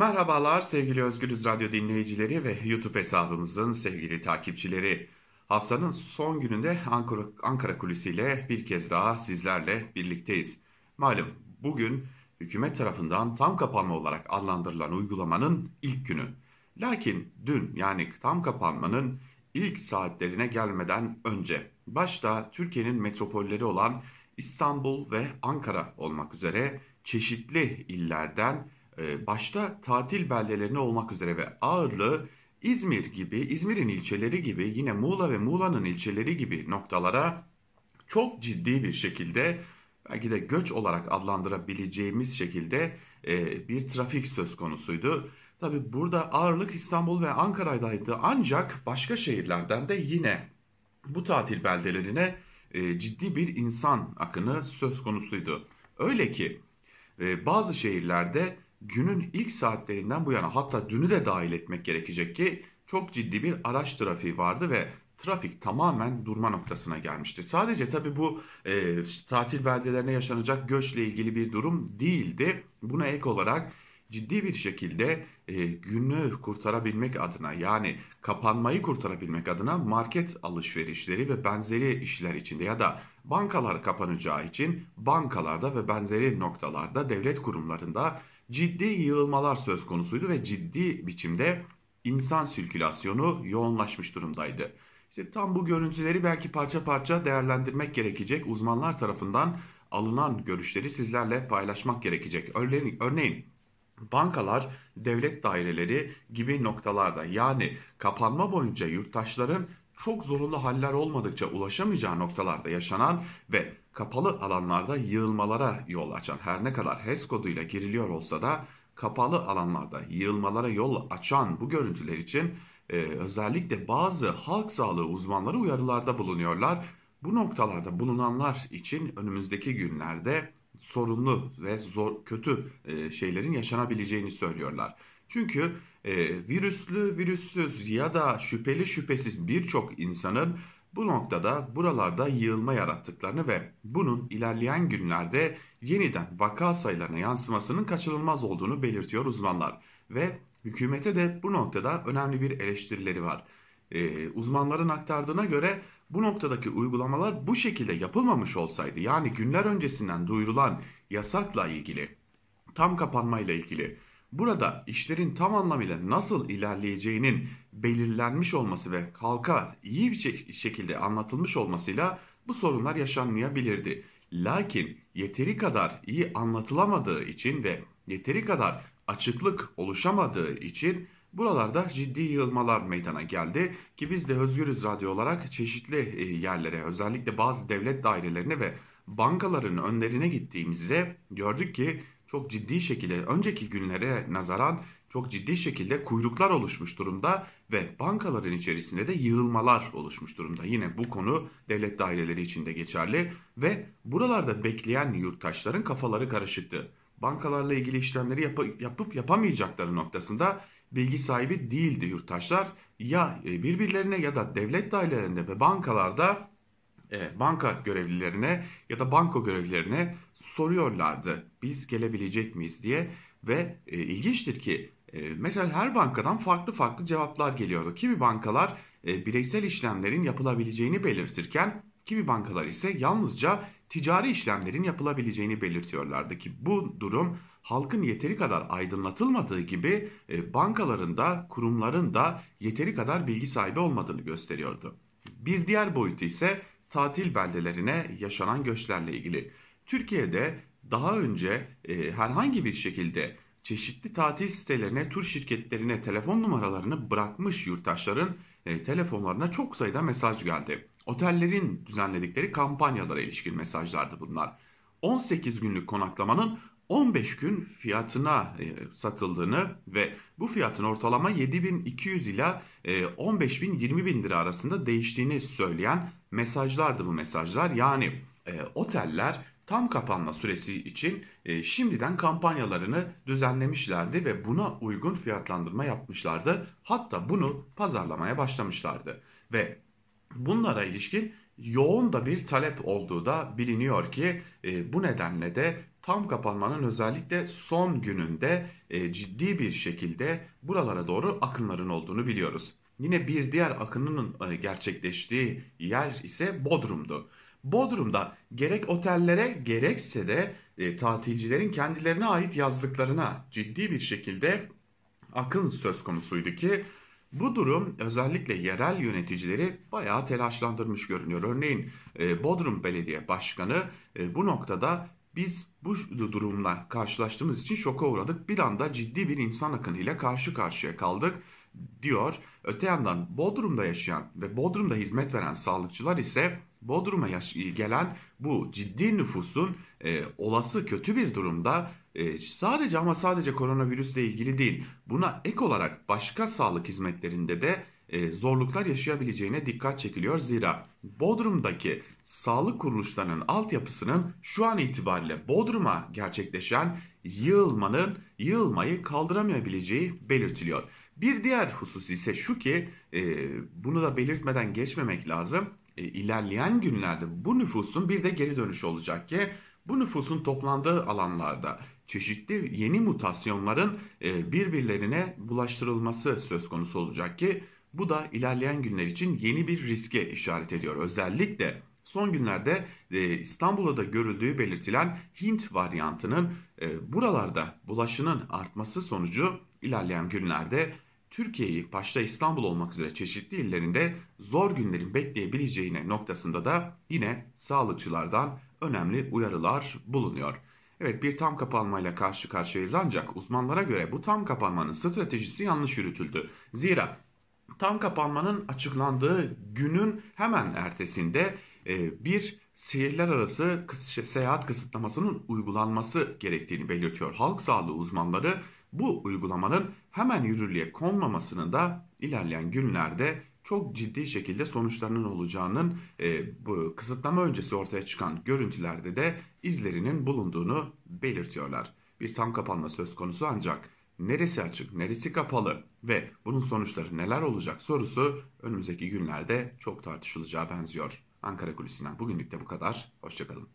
Merhabalar sevgili Özgürüz Radyo dinleyicileri ve YouTube hesabımızın sevgili takipçileri. Haftanın son gününde Ankara, Ankara kulisiyle bir kez daha sizlerle birlikteyiz. Malum bugün hükümet tarafından tam kapanma olarak adlandırılan uygulamanın ilk günü. Lakin dün yani tam kapanmanın ilk saatlerine gelmeden önce başta Türkiye'nin metropolleri olan İstanbul ve Ankara olmak üzere çeşitli illerden başta tatil beldelerine olmak üzere ve ağırlığı İzmir gibi, İzmir'in ilçeleri gibi yine Muğla ve Muğla'nın ilçeleri gibi noktalara çok ciddi bir şekilde belki de göç olarak adlandırabileceğimiz şekilde e, bir trafik söz konusuydu. Tabi burada ağırlık İstanbul ve Ankara'daydı ancak başka şehirlerden de yine bu tatil beldelerine e, ciddi bir insan akını söz konusuydu. Öyle ki e, bazı şehirlerde günün ilk saatlerinden bu yana hatta dünü de dahil etmek gerekecek ki çok ciddi bir araç trafiği vardı ve trafik tamamen durma noktasına gelmişti. Sadece tabii bu e, tatil beldelerine yaşanacak göçle ilgili bir durum değildi. Buna ek olarak ciddi bir şekilde e, günü kurtarabilmek adına yani kapanmayı kurtarabilmek adına market alışverişleri ve benzeri işler içinde ya da bankalar kapanacağı için bankalarda ve benzeri noktalarda devlet kurumlarında ciddi yığılmalar söz konusuydu ve ciddi biçimde insan sirkülasyonu yoğunlaşmış durumdaydı. İşte tam bu görüntüleri belki parça parça değerlendirmek gerekecek. Uzmanlar tarafından alınan görüşleri sizlerle paylaşmak gerekecek. Örneğin, örneğin bankalar, devlet daireleri gibi noktalarda yani kapanma boyunca yurttaşların çok zorunlu haller olmadıkça ulaşamayacağı noktalarda yaşanan ve kapalı alanlarda yığılmalara yol açan her ne kadar HES koduyla giriliyor olsa da kapalı alanlarda yığılmalara yol açan bu görüntüler için e, özellikle bazı halk sağlığı uzmanları uyarılarda bulunuyorlar. Bu noktalarda bulunanlar için önümüzdeki günlerde sorunlu ve zor kötü e, şeylerin yaşanabileceğini söylüyorlar. Çünkü e, virüslü virüssüz ya da şüpheli şüphesiz birçok insanın bu noktada buralarda yığılma yarattıklarını ve bunun ilerleyen günlerde yeniden vaka sayılarına yansımasının kaçınılmaz olduğunu belirtiyor uzmanlar. Ve hükümete de bu noktada önemli bir eleştirileri var. Ee, uzmanların aktardığına göre bu noktadaki uygulamalar bu şekilde yapılmamış olsaydı yani günler öncesinden duyurulan yasakla ilgili tam kapanmayla ilgili Burada işlerin tam anlamıyla nasıl ilerleyeceğinin belirlenmiş olması ve halka iyi bir şekilde anlatılmış olmasıyla bu sorunlar yaşanmayabilirdi. Lakin yeteri kadar iyi anlatılamadığı için ve yeteri kadar açıklık oluşamadığı için buralarda ciddi yığılmalar meydana geldi ki biz de Özgürüz Radyo olarak çeşitli e, yerlere özellikle bazı devlet dairelerine ve bankaların önlerine gittiğimizde gördük ki çok ciddi şekilde önceki günlere nazaran çok ciddi şekilde kuyruklar oluşmuş durumda ve bankaların içerisinde de yığılmalar oluşmuş durumda. Yine bu konu devlet daireleri içinde geçerli ve buralarda bekleyen yurttaşların kafaları karışıktı. Bankalarla ilgili işlemleri yap yapıp yapamayacakları noktasında bilgi sahibi değildi yurttaşlar. Ya e, birbirlerine ya da devlet dairelerinde ve bankalarda e, banka görevlilerine ya da banko görevlilerine soruyorlardı. Biz gelebilecek miyiz diye ve e, ilginçtir ki e, mesela her bankadan farklı farklı cevaplar geliyordu. Kimi bankalar e, bireysel işlemlerin yapılabileceğini belirtirken kimi bankalar ise yalnızca ticari işlemlerin yapılabileceğini belirtiyorlardı ki bu durum halkın yeteri kadar aydınlatılmadığı gibi bankaların da kurumların da yeteri kadar bilgi sahibi olmadığını gösteriyordu. Bir diğer boyutu ise tatil beldelerine yaşanan göçlerle ilgili. Türkiye'de daha önce e, herhangi bir şekilde çeşitli tatil sitelerine, tur şirketlerine telefon numaralarını bırakmış yurttaşların e, telefonlarına çok sayıda mesaj geldi. Otellerin düzenledikleri kampanyalara ilişkin mesajlardı bunlar. 18 günlük konaklamanın 15 gün fiyatına e, satıldığını ve bu fiyatın ortalama 7200 ila e, 15000 20000 lira arasında değiştiğini söyleyen mesajlardı bu mesajlar. Yani e, oteller tam kapanma süresi için e, şimdiden kampanyalarını düzenlemişlerdi ve buna uygun fiyatlandırma yapmışlardı. Hatta bunu pazarlamaya başlamışlardı ve bunlara ilişkin yoğun da bir talep olduğu da biliniyor ki e, bu nedenle de tam kapanmanın özellikle son gününde e, ciddi bir şekilde buralara doğru akınların olduğunu biliyoruz. Yine bir diğer akının e, gerçekleştiği yer ise Bodrum'du. Bodrum'da gerek otellere gerekse de e, tatilcilerin kendilerine ait yazlıklarına ciddi bir şekilde akın söz konusuydu ki bu durum özellikle yerel yöneticileri bayağı telaşlandırmış görünüyor. Örneğin e, Bodrum Belediye Başkanı e, bu noktada biz bu durumla karşılaştığımız için şoka uğradık. Bir anda ciddi bir insan akınıyla karşı karşıya kaldık diyor. Öte yandan Bodrum'da yaşayan ve Bodrum'da hizmet veren sağlıkçılar ise Bodrum'a gelen bu ciddi nüfusun e, olası kötü bir durumda e, sadece ama sadece koronavirüsle ilgili değil buna ek olarak başka sağlık hizmetlerinde de e, zorluklar yaşayabileceğine dikkat çekiliyor. Zira Bodrum'daki sağlık kuruluşlarının altyapısının şu an itibariyle Bodrum'a gerçekleşen yığılmanın yığılmayı kaldıramayabileceği belirtiliyor. Bir diğer husus ise şu ki e, bunu da belirtmeden geçmemek lazım. E, ilerleyen günlerde bu nüfusun bir de geri dönüşü olacak ki bu nüfusun toplandığı alanlarda çeşitli yeni mutasyonların e, birbirlerine bulaştırılması söz konusu olacak ki bu da ilerleyen günler için yeni bir riske işaret ediyor. Özellikle son günlerde e, İstanbul'da da görüldüğü belirtilen Hint varyantının e, buralarda bulaşının artması sonucu ilerleyen günlerde Türkiye'yi başta İstanbul olmak üzere çeşitli illerinde zor günlerin bekleyebileceğine noktasında da yine sağlıkçılardan önemli uyarılar bulunuyor. Evet bir tam kapanmayla karşı karşıyayız ancak uzmanlara göre bu tam kapanmanın stratejisi yanlış yürütüldü. Zira tam kapanmanın açıklandığı günün hemen ertesinde e, bir şehirler arası seyahat kısıtlamasının uygulanması gerektiğini belirtiyor. Halk sağlığı uzmanları bu uygulamanın hemen yürürlüğe konmamasının da ilerleyen günlerde çok ciddi şekilde sonuçlarının olacağının e, bu kısıtlama öncesi ortaya çıkan görüntülerde de izlerinin bulunduğunu belirtiyorlar. Bir tam kapanma söz konusu ancak neresi açık, neresi kapalı ve bunun sonuçları neler olacak sorusu önümüzdeki günlerde çok tartışılacağı benziyor. Ankara Kulisi'nden bugünlük de bu kadar. Hoşçakalın.